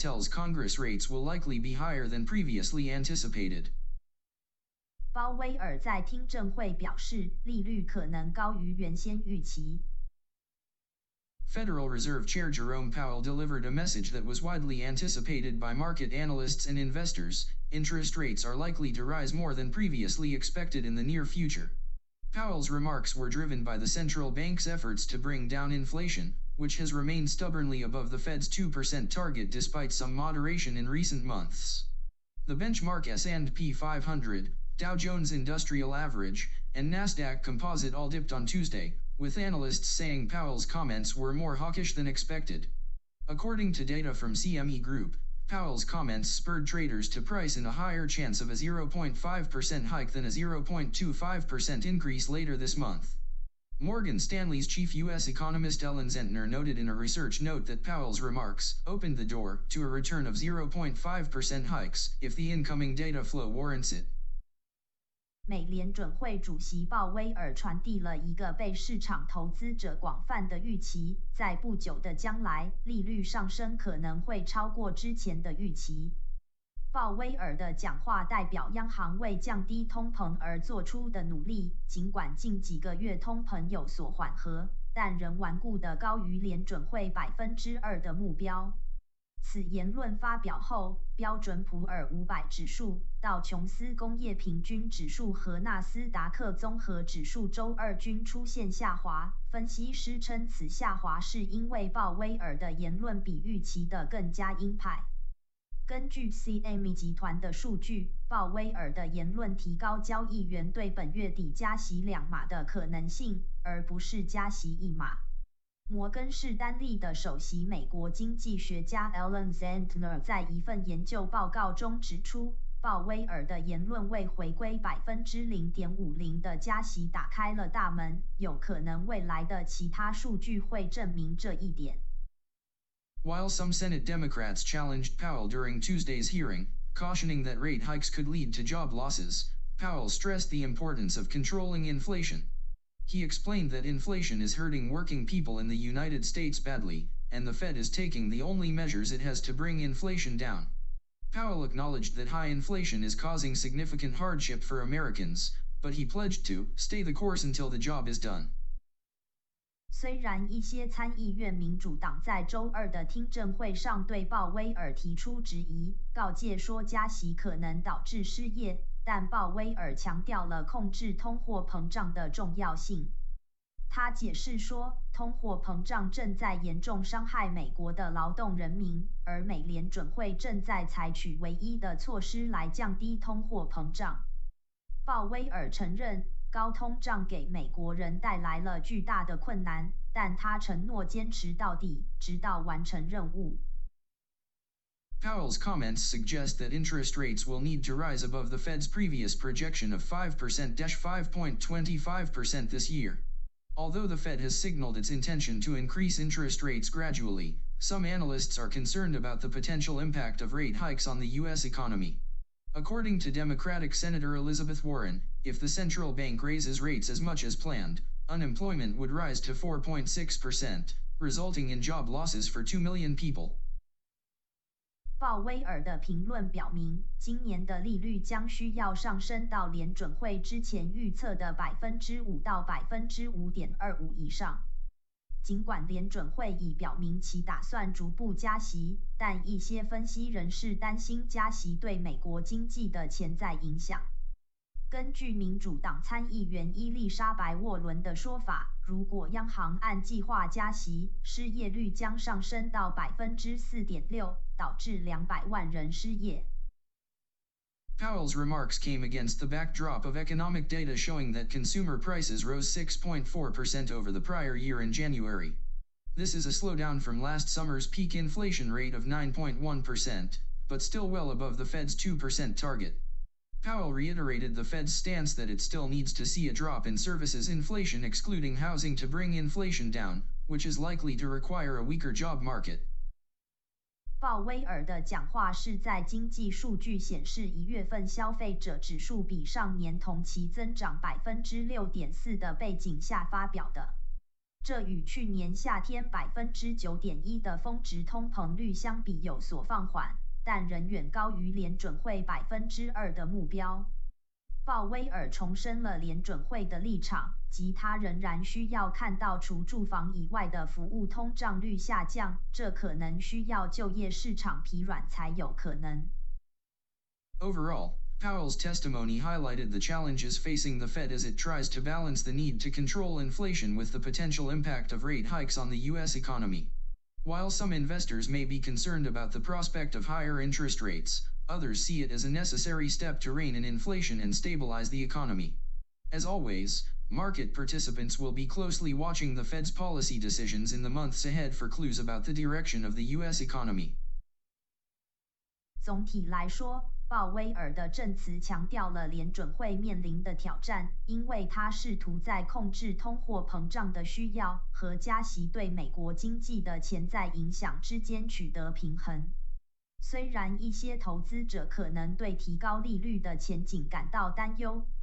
tells Congress rates will likely be higher than previously anticipated. 鲍威尔在听证会表示，利率可能高于原先预期。Federal Reserve Chair Jerome Powell delivered a message that was widely anticipated by market analysts and investors. Interest rates are likely to rise more than previously expected in the near future. Powell's remarks were driven by the central bank's efforts to bring down inflation, which has remained stubbornly above the Fed's 2% target despite some moderation in recent months. The benchmark S&P 500, Dow Jones Industrial Average, and Nasdaq Composite all dipped on Tuesday, with analysts saying Powell's comments were more hawkish than expected. According to data from CME Group, Powell's comments spurred traders to price in a higher chance of a 0.5% hike than a 0.25% increase later this month. Morgan Stanley's chief U.S. economist Ellen Zentner noted in a research note that Powell's remarks opened the door to a return of 0.5% hikes if the incoming data flow warrants it. 美联准会主席鲍威尔传递了一个被市场投资者广泛的预期，在不久的将来，利率上升可能会超过之前的预期。 鲍威尔的讲话代表央行为降低通膨而做出的努力，尽管近几个月通膨有所缓和，但仍顽固的高于联准会百分之二的目标。此言论发表后，标准普尔五百指数、道琼斯工业平均指数和纳斯达克综合指数周二均出现下滑。分析师称，此下滑是因为鲍威尔的言论比预期的更加鹰派。根据 CME 集团的数据，鲍威尔的言论提高交易员对本月底加息两码的可能性，而不是加息一码。摩根士丹利的首席美国经济学家 Ellen Zentner 在一份研究报告中指出，鲍威尔的言论为回归百分之零点五零的加息打开了大门，有可能未来的其他数据会证明这一点。While some Senate Democrats challenged Powell during Tuesday's hearing, cautioning that rate hikes could lead to job losses, Powell stressed the importance of controlling inflation. He explained that inflation is hurting working people in the United States badly, and the Fed is taking the only measures it has to bring inflation down. Powell acknowledged that high inflation is causing significant hardship for Americans, but he pledged to stay the course until the job is done. 虽然一些参议院民主党在周二的听证会上对鲍威尔提出质疑，告诫说加息可能导致失业，但鲍威尔强调了控制通货膨胀的重要性。他解释说，通货膨胀正在严重伤害美国的劳动人民，而美联准会正在采取唯一的措施来降低通货膨胀。鲍威尔承认，高通胀给美国人带来了巨大的困难，但他承诺坚持到底，直到完成任务。Powell's comments suggest that interest rates will need to rise above the Fed's previous projection of 5%-5.25% this year. Although the Fed has signaled its intention to increase interest rates gradually, some analysts are concerned about the potential impact of rate hikes on the U.S. economy. According to Democratic Senator Elizabeth Warren, if the central bank raises rates as much as planned, unemployment would rise to 4.6%, resulting in job losses for 2 million people. 鲍威尔的评论表明，今年的利率将需要上升到联准会之前预测的百分之五到百分之五点二五以上。 尽管联准会已表明其打算逐步加息，但一些分析人士担心加息对美国经济的潜在影响。根据民主党参议员伊丽莎白·沃伦的说法，如果央行按计划加息，失业率将上升到百分之四点六，导致两百万人失业。Powell's remarks came against the backdrop of economic data showing that consumer prices rose 6.4% over the prior year in January. This is a slowdown from last summer's peak inflation rate of 9.1%, but still well above the Fed's 2% target. Powell reiterated the Fed's stance that it still needs to see a drop in services inflation excluding housing to bring inflation down, which is likely to require a weaker job market. 鲍威尔的讲话是在经济数据显示一月份消费者指数比上年同期增长百分之六点四的背景下发表的。这与去年夏天百分之九点一的峰值通膨率相比有所放缓，但仍远高于联准会百分之二的目标。鲍威尔重申了联准会的立场，即他仍然需要看到除住房以外的服务通胀率下降，这可能需要就业市场疲软才有可能。Overall, Powell's testimony highlighted the challenges facing the Fed as it tries to balance the need to control inflation with the potential impact of rate hikes on the U.S. economy. While some investors may be concerned about the prospect of higher interest rates, others see it as a necessary step to rein in inflation and stabilize the economy. As always, market participants will be closely watching the Fed's policy decisions in the months ahead for clues about the direction of the U.S. economy. 总体来说，鲍威尔的证词强调了联准会面临的挑战，因为他试图在控制通货膨胀的需要和加息对美国经济的潜在影响之间取得平衡。虽然一些投资者可能对提高利率的前景感到担忧，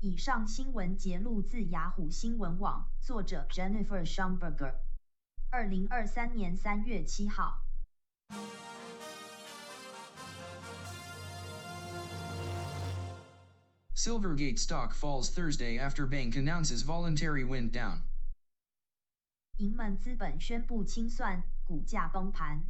以上新闻节录自雅虎新闻网，作者 Jennifer Schonberger，二零二三年三月七号。Silvergate stock falls Thursday after bank announces voluntary wind down. down。银门资本宣布清算，股价崩盘。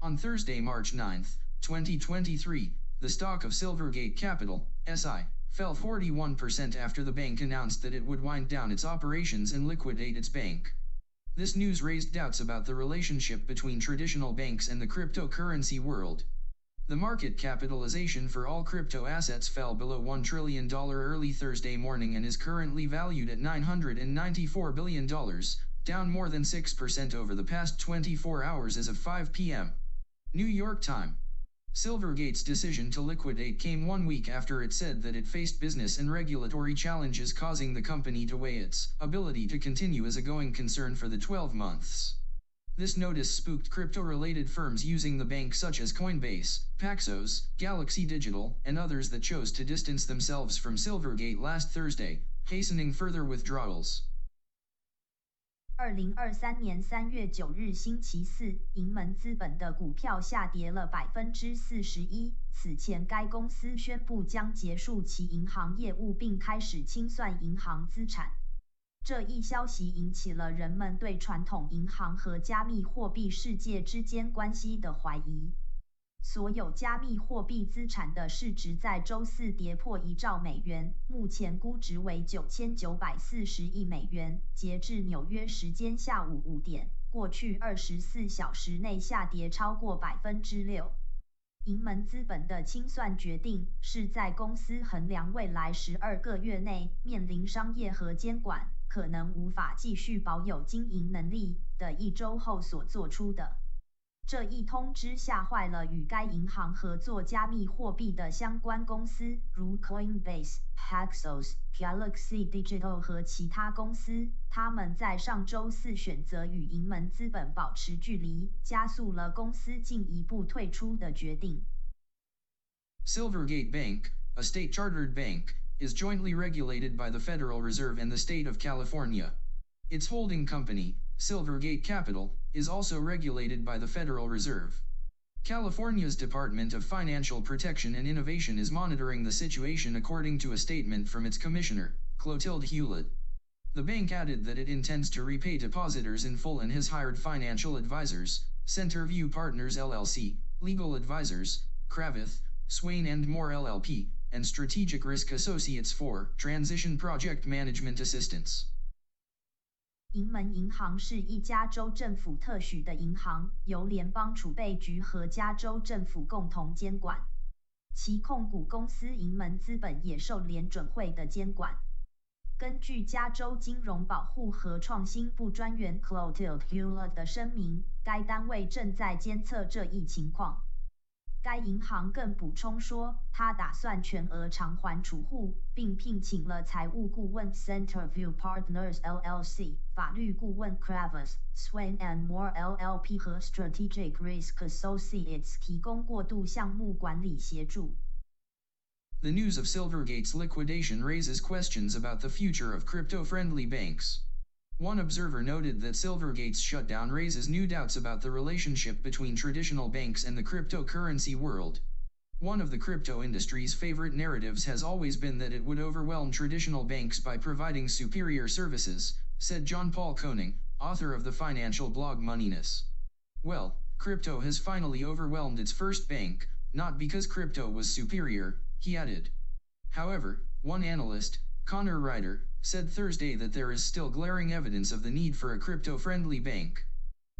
On Thursday, March 9, 2023, the stock of Silvergate Capital, SI, fell 41% after the bank announced that it would wind down its operations and liquidate its bank. This news raised doubts about the relationship between traditional banks and the cryptocurrency world. The market capitalization for all crypto assets fell below $1 trillion early Thursday morning and is currently valued at $994 billion, down more than 6% over the past 24 hours as of 5 p.m. New York time. Silvergate's decision to liquidate came one week after it said that it faced business and regulatory challenges causing the company to weigh its ability to continue as a going concern for the 12 months. This notice spooked crypto-related firms using the bank such as Coinbase, Paxos, Galaxy Digital, and others that chose to distance themselves from Silvergate last Thursday, hastening further withdrawals. 二零二三年三月九日星期四，盈门资本的股票下跌了百分之四十一。此前，该公司宣布将结束其银行业务，并开始清算银行资产。这一消息引起了人们对传统银行和加密货币世界之间关系的怀疑。所有加密货币资产的市值在周四跌破一兆美元，目前估值为九千九百四十亿美元。截至纽约时间下午五点，过去二十四小时内下跌超过百分之六。银门资本的清算决定是在公司衡量未来十二个月内面临商业和监管可能无法继续保有经营能力的一周后所做出的。这一通知吓坏了与该银行合作加密货币的相关公司，如 Coinbase、Paxos、Galaxy Digital 和其他公司。他们在上周四选择与银门资本保持距离，加速了公司进一步退出的决定。Silvergate Bank, a state-chartered bank, is jointly regulated by the Federal Reserve and the state of California. Its holding company, Silvergate Capital, is also regulated by the Federal Reserve. California's Department of Financial Protection and Innovation is monitoring the situation according to a statement from its commissioner, Clotilde Hewlett. The bank added that it intends to repay depositors in full and has hired financial advisors, Centerview Partners LLC, legal advisors, Cravath, Swaine and Moore LLP, and Strategic Risk Associates for transition project management assistance. 银门银行是一家州政府特许的银行，由联邦储备局和加州政府共同监管。其控股公司银门资本也受联准会的监管。根据加州金融保护和创新部专员 Clotilde Hewlett 的声明，该单位正在监测这一情况。该银行更补充说，他打算全额偿还储户，并聘请了财务顾问 Centerview Partners LLC、法律顾问 Cravath Swaine and Moore LLP 和 Strategic Risk Associates 提供过渡项目管理协助。The news of Silvergate's liquidation raises questions about the future of crypto-friendly banks. One observer noted that Silvergate's shutdown raises new doubts about the relationship between traditional banks and the cryptocurrency world. One of the crypto industry's favorite narratives has always been that it would overwhelm traditional banks by providing superior services, said John Paul Koning, author of the financial blog Moneyness. Well, crypto has finally overwhelmed its first bank, not because crypto was superior, he added. However, one analyst, Connor Ryder, said Thursday that there is still glaring evidence of the need for a crypto-friendly bank.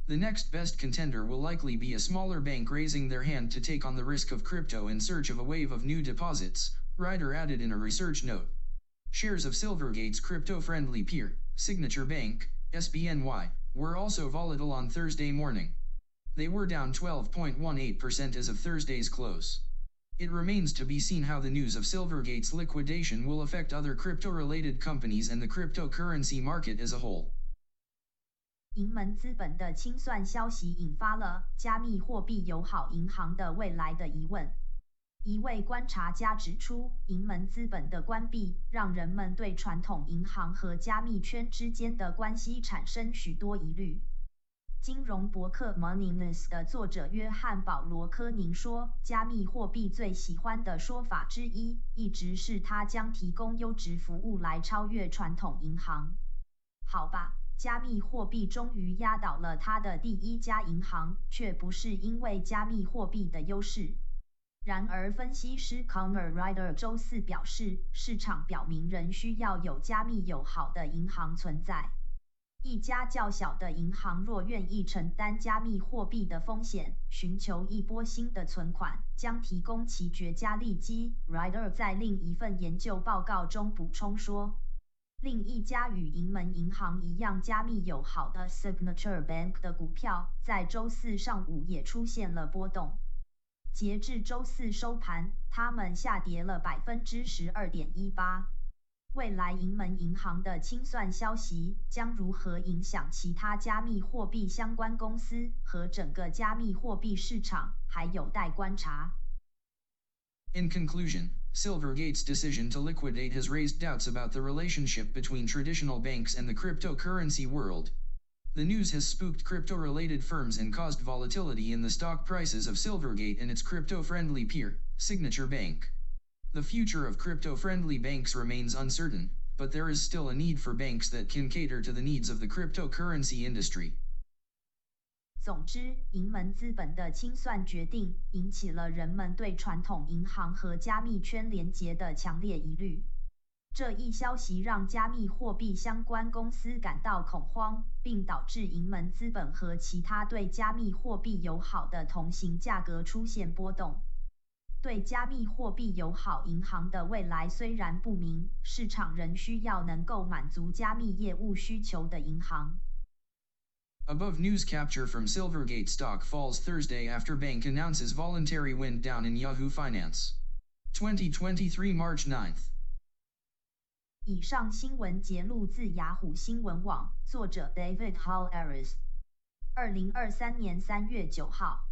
The next best contender will likely be a smaller bank raising their hand to take on the risk of crypto in search of a wave of new deposits, Ryder added in a research note. Shares of Silvergate's crypto-friendly peer, Signature Bank, SBNY, were also volatile on Thursday morning. They were down 12.18% as of Thursday's close. It remains to be seen how the news of Silvergate's liquidation will affect other crypto-related companies and the cryptocurrency market as a whole. 银门资本的清算消息引发了加密货币友好银行的未来的疑问。一位观察家指出，银门资本的关闭让人们对传统银行和加密圈之间的关系产生许多疑虑。 金融博客 Moneyness 的作者约翰·保罗·科宁说：“加密货币最喜欢的说法之一，一直是它将提供优质服务来超越传统银行。”好吧，加密货币终于压倒了它的第一家银行，却不是因为加密货币的优势。然而，分析师 Connor Ryder 周四表示，市场表明仍需要有加密友好的银行存在。一家较小的银行若愿意承担加密货币的风险，寻求一波新的存款，将提供其绝佳利基。Rider 在另一份研究报告中补充说，另一家与银门银行一样加密友好的 Signature Bank 的股票，在周四上午也出现了波动。截至周四收盘，它们下跌了百分之十二点一八。未来银门银行的清算消息将如何影响其他加密货币相关公司和整个加密货币市场，还有待观察。In conclusion, Silvergate's decision to liquidate has raised doubts about the relationship between traditional banks and the cryptocurrency world. The news has spooked crypto-related firms and caused volatility in the stock prices of Silvergate and its crypto-friendly peer, Signature Bank. The future of crypto-friendly banks remains uncertain, but there is still a need for banks that can cater to the needs of the cryptocurrency industry. 总之，银门资本的清算决定引起了人们对传统银行和加密圈连结的强烈疑虑。这一消息让加密货币相关公司感到恐慌，并导致银门资本和其他对加密货币友好的同行价格出现波动。对加密货币友好银行的未来虽然不明，市场仍需要能够满足加密业务需求的银行。Above news capture from Silvergate stock falls Thursday after bank announces voluntary wind down in Yahoo Finance. 2023 March 9th. 以上新闻节录自雅虎新闻网，作者 David Hollerith，二零二三年三月九号。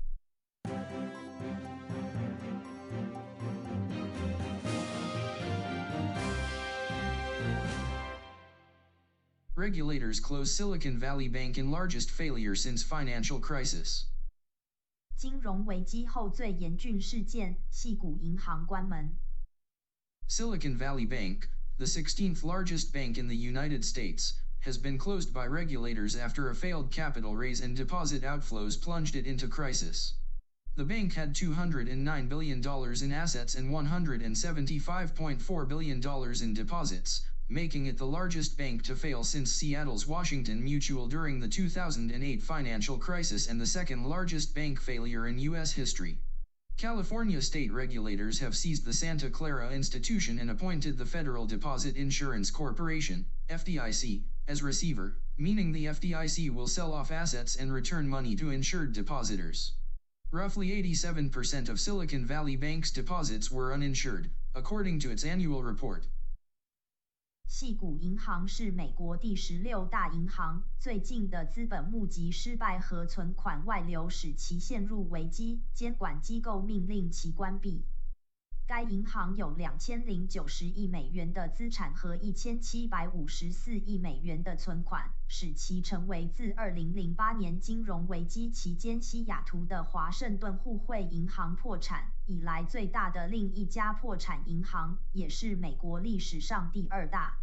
Regulators close Silicon Valley Bank in largest failure since financial crisis. 金融危机后最严峻事件，系股银行关门。Silicon Valley Bank, the 16th largest bank in the United States, has been closed by regulators after a failed capital raise and deposit outflows plunged it into crisis. The bank had $209 billion in assets and $175.4 billion in deposits, making it the largest bank to fail since Seattle's Washington Mutual during the 2008 financial crisis and the second largest bank failure in U.S. history. California state regulators have seized the Santa Clara institution and appointed the Federal Deposit Insurance Corporation, FDIC, as receiver, meaning the FDIC will sell off assets and return money to insured depositors. Roughly 87% of Silicon Valley Bank's deposits were uninsured, according to its annual report. 系股银行是美国第十六大银行，最近的资本募集失败和存款外流使其陷入危机，监管机构命令其关闭。 该银行有两千零九十亿美元的资产和一千七百五十四亿美元的存款，使其成为自二零零八年金融危机期间西雅图的华盛顿互惠银行破产以来最大的另一家破产银行，也是美国历史上第二大。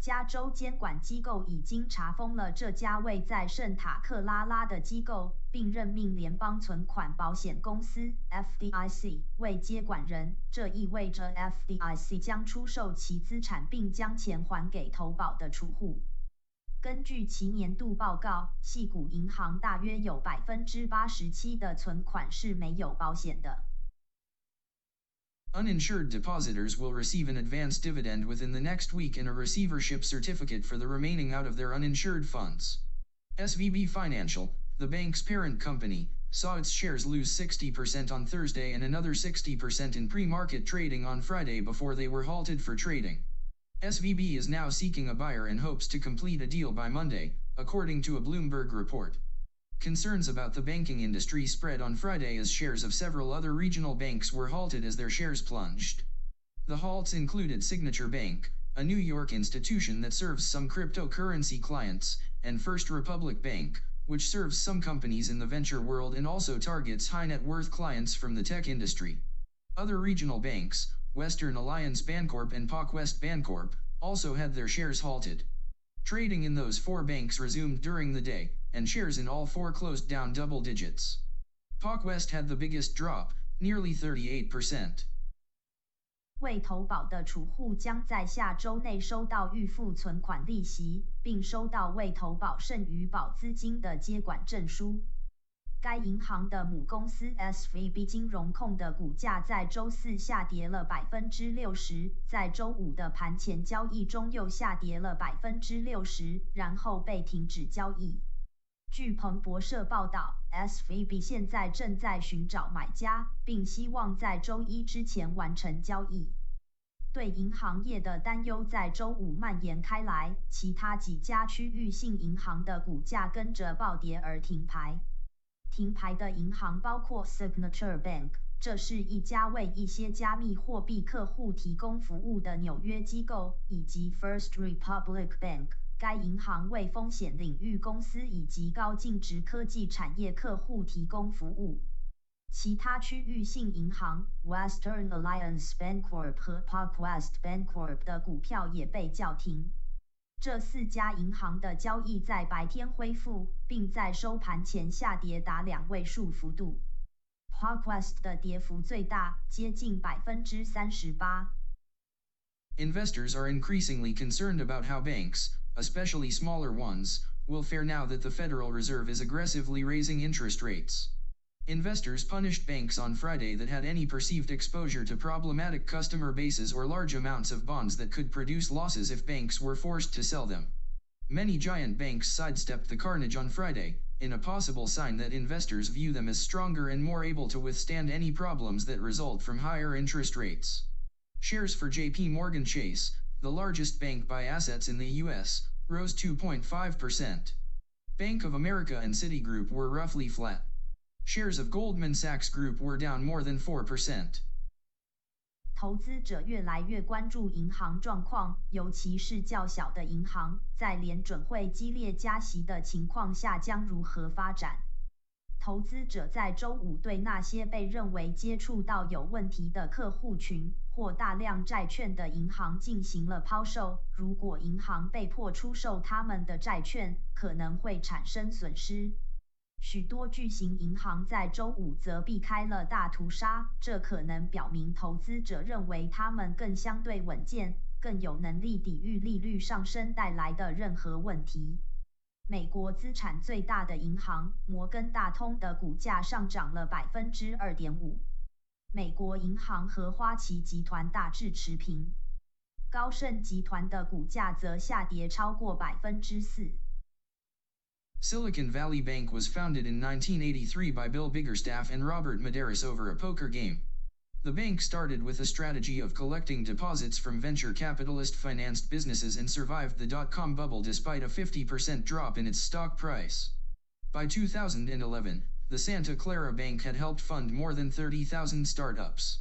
加州监管机构已经查封了这家位在圣塔克拉拉的机构，并任命联邦存款保险公司 （FDIC） 为接管人。这意味着 FDIC 将出售其资产，并将钱还给投保的储户。根据其年度报告，系股银行大约有百分之八十七的存款是没有保险的。Uninsured depositors will receive an advance dividend within the next week and a receivership certificate for the remaining out of their uninsured funds. SVB Financial, the bank's parent company, saw its shares lose 60% on Thursday and another 60% in pre-market trading on Friday before they were halted for trading. SVB is now seeking a buyer and hopes to complete a deal by Monday, according to a Bloomberg report. Concerns about the banking industry spread on Friday as shares of several other regional banks were halted as their shares plunged. The halts included Signature Bank, a New York institution that serves some cryptocurrency clients, and First Republic Bank, which serves some companies in the venture world and also targets high net worth clients from the tech industry. Other regional banks, Western Alliance Bancorp and PacWest Bancorp, also had their shares halted. Trading in those four banks resumed during the day, and shares in all four closed down double digits. PacWest had the biggest drop, nearly 38%. 未投保的储户将在下周内收到预付存款利息，并收到未投保剩余保资金的接管证书。该银行的母公司 SVB 金融控的股价在周四下跌了百分之六十，在周五的盘前交易中又下跌了百分之六十，然后被停止交易。据彭博社报道，SVB 现在正在寻找买家，并希望在周一之前完成交易。对银行业的担忧在周五蔓延开来，其他几家区域性银行的股价跟着暴跌而停牌。停牌的银行包括 Signature Bank，这是一家为一些加密货币客户提供服务的纽约机构，以及 First Republic Bank，该银行为风险领域公司以及高净值科技产业客户提供服务。其他区域性银行 Western Alliance Bancorp 和 Parkwest Bancorp 的股票也被叫停。这四家银行的交易在白天恢复，并在收盘前下跌达两位数幅度。Parkwest 的跌幅最大，接近百分之三十八。Investors are increasingly concerned about how banks, especially smaller ones, will fare now that the Federal Reserve is aggressively raising interest rates. Investors punished banks on Friday that had any perceived exposure to problematic customer bases or large amounts of bonds that could produce losses if banks were forced to sell them. Many giant banks sidestepped the carnage on Friday, in a possible sign that investors view them as stronger and more able to withstand any problems that result from higher interest rates. Shares for JP Morgan Chase, the largest bank by assets in the US, rose 2.5%. Bank of America and Citigroup were roughly flat. Shares of Goldman Sachs Group were down more than 4%. 投资者越来越关注银行状况，尤其是较小的银行，在联准会激烈加息的情况下将如何发展。投资者在周五对那些被认为接触到有问题的客户群 或大量债券的银行进行了抛售。如果银行被迫出售他们的债券，可能会产生损失。许多巨型银行在周五则避开了大屠杀，这可能表明投资者认为他们更相对稳健，更有能力抵御利率上升带来的任何问题。美国资产最大的银行摩根大通的股价上涨了百分之二点五。美国银行和花旗集团大致持平。高盛集团的股价则下跌超过百分之四。Silicon Valley Bank was founded in 1983 by Bill Biggerstaff and Robert Medeiros over a poker game. The bank started with a strategy of collecting deposits from venture capitalist financed businesses and survived the dot com bubble despite a 50% drop in its stock price. By 2011, the Santa Clara Bank had helped fund more than 30,000 startups.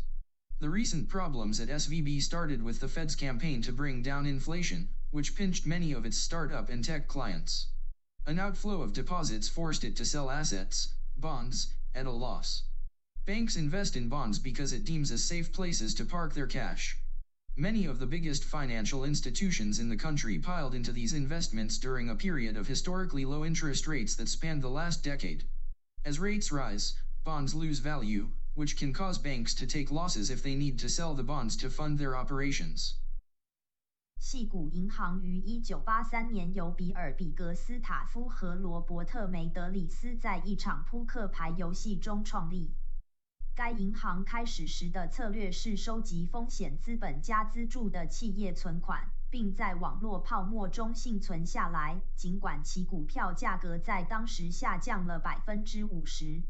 The recent problems at SVB started with the Fed's campaign to bring down inflation, which pinched many of its startup and tech clients. An outflow of deposits forced it to sell assets, bonds, at a loss. Banks invest in bonds because it deems as safe places to park their cash. Many of the biggest financial institutions in the country piled into these investments during a period of historically low interest rates that spanned the last decade. As rates rise, bonds lose value, which can cause banks to take losses if they need to sell the bonds to fund their operations. 细谷银行于1983年由比尔·比格斯塔夫和罗伯特·梅德里斯在一场扑克牌游戏中创立。该银行开始时的策略是收集风险资本家资助的企业存款，并在网络泡沫中幸存下来，尽管其股票价格在当时下降了百分之五十。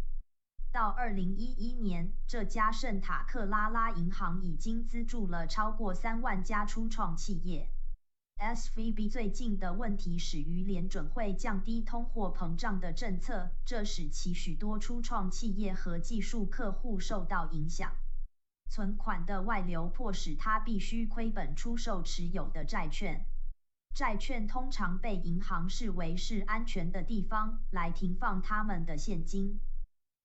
到二零一一年，这家圣塔克拉拉银行已经资助了超过三万家初创企业。SVB 最近的问题始于联准会降低通货膨胀的政策，这使其许多初创企业和技术客户受到影响。存款的外流迫使他必须亏本出售持有的债券。债券通常被银行视为是安全的地方来停放他们的现金。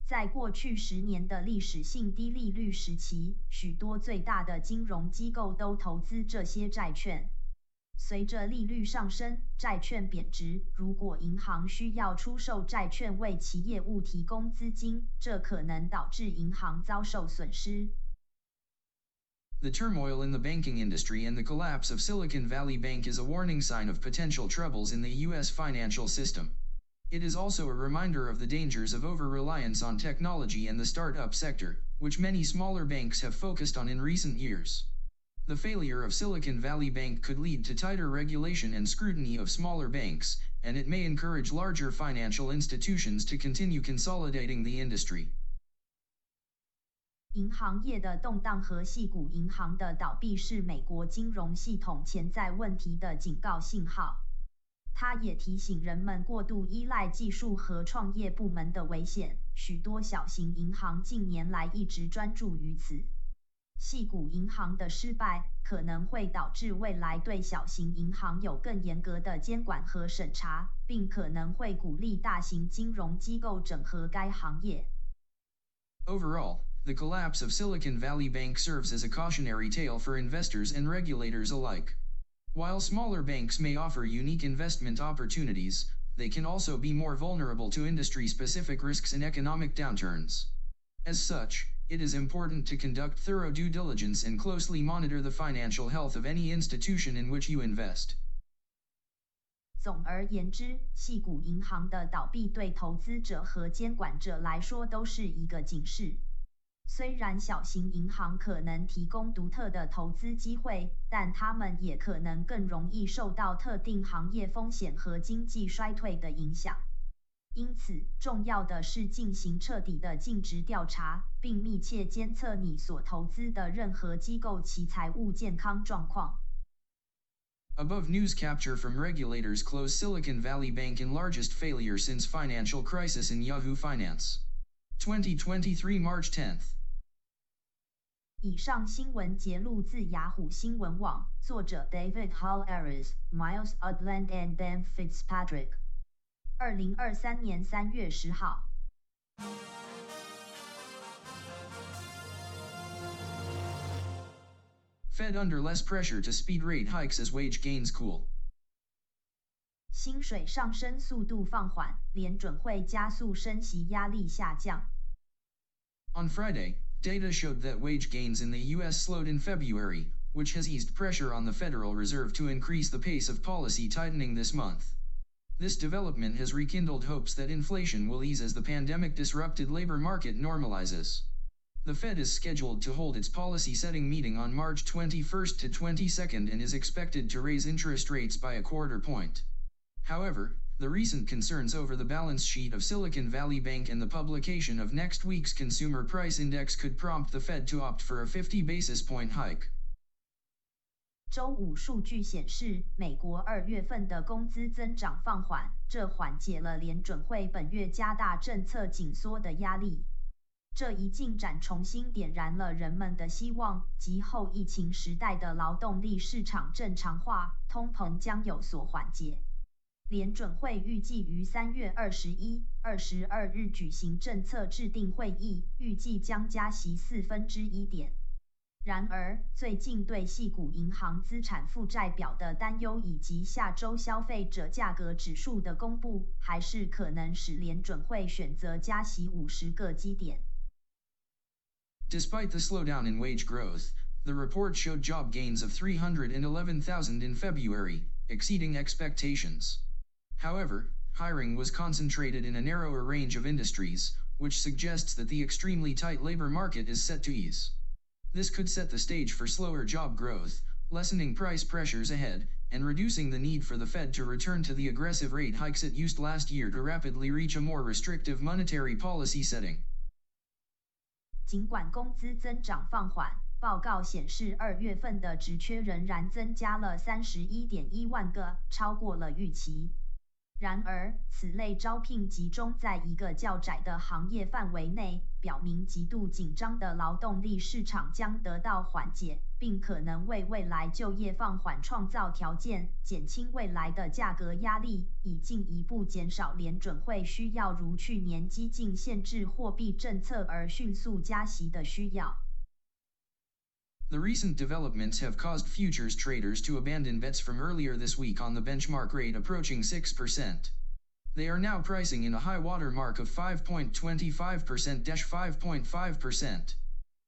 在过去十年的历史性低利率时期，许多最大的金融机构都投资这些债券。随着利率上升，债券贬值。如果银行需要出售债券为其业务提供资金，这可能导致银行遭受损失。The turmoil in the banking industry and the collapse of Silicon Valley Bank is a warning sign of potential troubles in the U.S. financial system. It is also a reminder of the dangers of over reliance on technology and the startup sector, which many smaller banks have focused on in recent years. The failure of Silicon Valley Bank could lead to tighter regulation and scrutiny of smaller banks, and it may encourage larger financial institutions to continue consolidating the industry. 银行业的动荡和系股银行的倒闭是美国金融系统潜在问题的警告信号。他也提醒人们过度依赖技术和创业部门的危险。许多小型银行近年来一直专注于此。系股银行的失败可能会导致未来对小型银行有更严格的监管和审查，并可能会鼓励大型金融机构整合该行业。Overall, the collapse of Silicon Valley Bank serves as a cautionary tale for investors and regulators alike. While smaller banks may offer unique investment opportunities, they can also be more vulnerable to industry-specific risks and economic downturns. As such, it is important to conduct thorough due diligence and closely monitor the financial health of any institution in which you invest. 总而言之，系股银行的倒闭对投资者和监管者来说都是一个警示。 虽然小型银行可能提供独特的投资机会，但他们也可能更容易受到特定行业风险和经济衰退的影响。因此，重要的是进行彻底的尽职调查，并密切监测你所投资的任何机构其财务健康状况。Above news capture from regulators close Silicon Valley Bank in largest failure since financial crisis in Yahoo Finance. 2023 March 10th. 以上新闻节录自雅虎新闻网，作者 David Hollerith、Miles Udland and Ben Fitzpatrick. 2023年3月10号。Fed under less pressure to speed rate hikes as wage gains cool. 薪水上升速度放缓，联准会加速升息压力下降。On Friday, Data showed that wage gains in the U.S. slowed in February, which has eased pressure on the Federal Reserve to increase the pace of policy tightening this month. This development has rekindled hopes that inflation will ease as the pandemic disrupted labor market normalizes. The Fed is scheduled to hold its policy setting meeting on March 21st to 22nd and is expected to raise interest rates by a quarter point. However, the recent concerns over the balance sheet of Silicon Valley Bank and the publication of next week's Consumer Price Index could prompt the Fed to opt for a 50 basis point hike. 周五数据显示，美国二月份的工资增长放缓，这缓解了联准会本月加大政策紧缩的压力。这一进展重新点燃了人们的希望，及后疫情时代的劳动力市场正常化，通膨将有所缓解。联准会预计于三月二十一、二十二日举行政策制定会议，预计将加息四分之一点。然而，最近对系股银行资产负债表的担忧，以及下周消费者价格指数的公布，还是可能使联准会选择加息五十个基点。Despite the slowdown in wage growth, the report showed job gains of 311,000 in February, exceeding expectations. However, hiring was concentrated in a narrower range of industries, which suggests that the extremely tight labor market is set to ease. This could set the stage for slower job growth, lessening price pressures ahead, and reducing the need for the Fed to return to the aggressive rate hikes it used last year to rapidly reach a more restrictive monetary policy setting. 尽管工资增长放缓，报告显示二月份的职缺仍然增加了三十一点一万个，超过了预期。 然而，此类招聘集中在一个较窄的行业范围内，表明极度紧张的劳动力市场将得到缓解，并可能为未来就业放缓创造条件，减轻未来的价格压力，以进一步减少联准会需要如去年激进限制货币政策而迅速加息的需要。The recent developments have caused futures traders to abandon bets from earlier this week on the benchmark rate approaching 6%. They are now pricing in a high water mark of 5.25%-5.5%.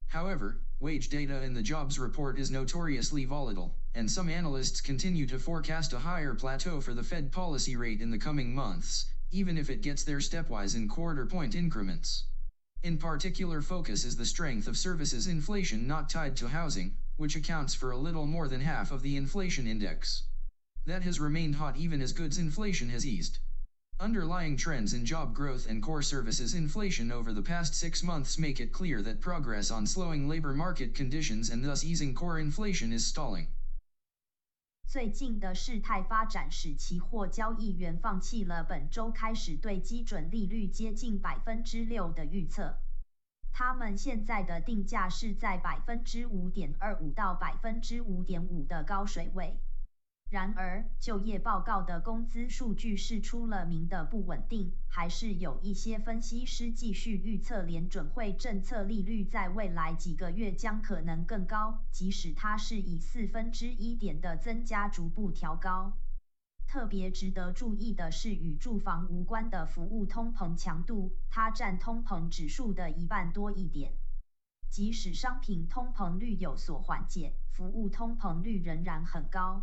However, wage data in the jobs report is notoriously volatile, and some analysts continue to forecast a higher plateau for the Fed policy rate in the coming months, even if it gets there stepwise in quarter point increments. In particular focus is the strength of services inflation not tied to housing, which accounts for a little more than half of the inflation index. That has remained hot even as goods inflation has eased. Underlying trends in job growth and core services inflation over the past six months make it clear that progress on slowing labor market conditions and thus easing core inflation is stalling. 最近的事态发展使期货交易员放弃了本周开始对基准利率接近百分之六的预测。他们现在的定价是在百分之五点二五到百分之五点五的高水位。然而，就业报告的工资数据是出了名的不稳定，还是有一些分析师继续预测联准会政策利率在未来几个月将可能更高，即使它是以四分之一点的增加逐步调高。特别值得注意的是，与住房无关的服务通膨强度，它占通膨指数的一半多一点。即使商品通膨率有所缓解，服务通膨率仍然很高。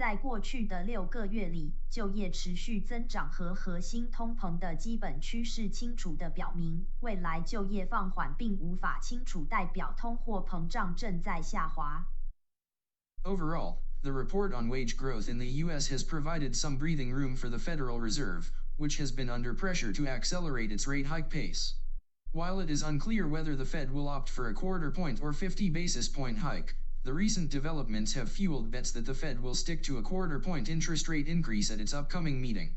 在过去的六个月里，就业持续增长和核心通膨的基本趋势清楚地表明，未来就业放缓并无法清楚代表通货膨胀正在下滑。Overall, the report on wage growth in the U.S. has provided some breathing room for the Federal Reserve, which has been under pressure to accelerate its rate hike pace. While it is unclear whether the Fed will opt for a quarter point or 50 basis point hike, the recent developments have fueled bets that the Fed will stick to a quarter point interest rate increase at its upcoming meeting.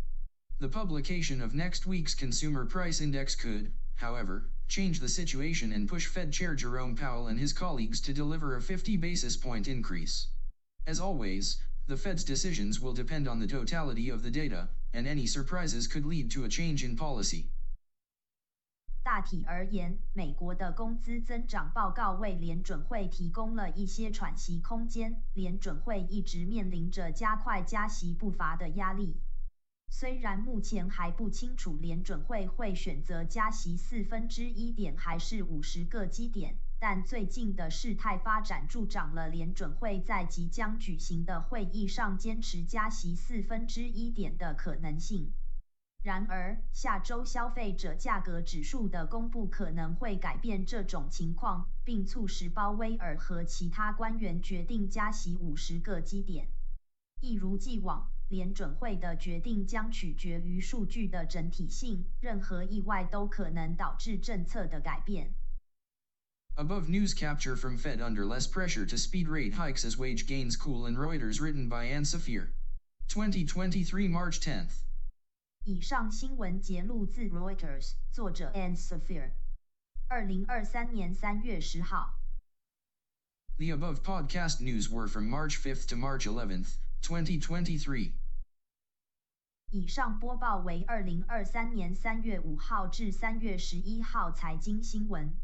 The publication of next week's Consumer Price Index could, however, change the situation and push Fed Chair Jerome Powell and his colleagues to deliver a 50 basis point increase. As always, the Fed's decisions will depend on the totality of the data, and any surprises could lead to a change in policy. 大体而言，美国的工资增长报告为联准会提供了一些喘息空间。联准会一直面临着加快加息步伐的压力。虽然目前还不清楚联准会会选择加息四分之一点还是五十个基点，但最近的事态发展助长了联准会在即将举行的会议上坚持加息四分之一点的可能性。然而，下周消费者价格指数的公布可能会改变这种情况，并促使鲍威尔和其他官员决定加息五十个基点。一如既往，联准会的决定将取决于数据的整体性，任何意外都可能导致政策的改变。Above news capture from Fed under less pressure to speed rate hikes as wage gains cool in Reuters written by Ann Saphir. 2023 March 10th. 以上新闻节录自 Reuters，作者 Ann Saphir，二零二三年三月十号。The above podcast news were from March 5th to March 11th, 2023. 以上播报为二零二三年三月五号至三月十一号财经新闻。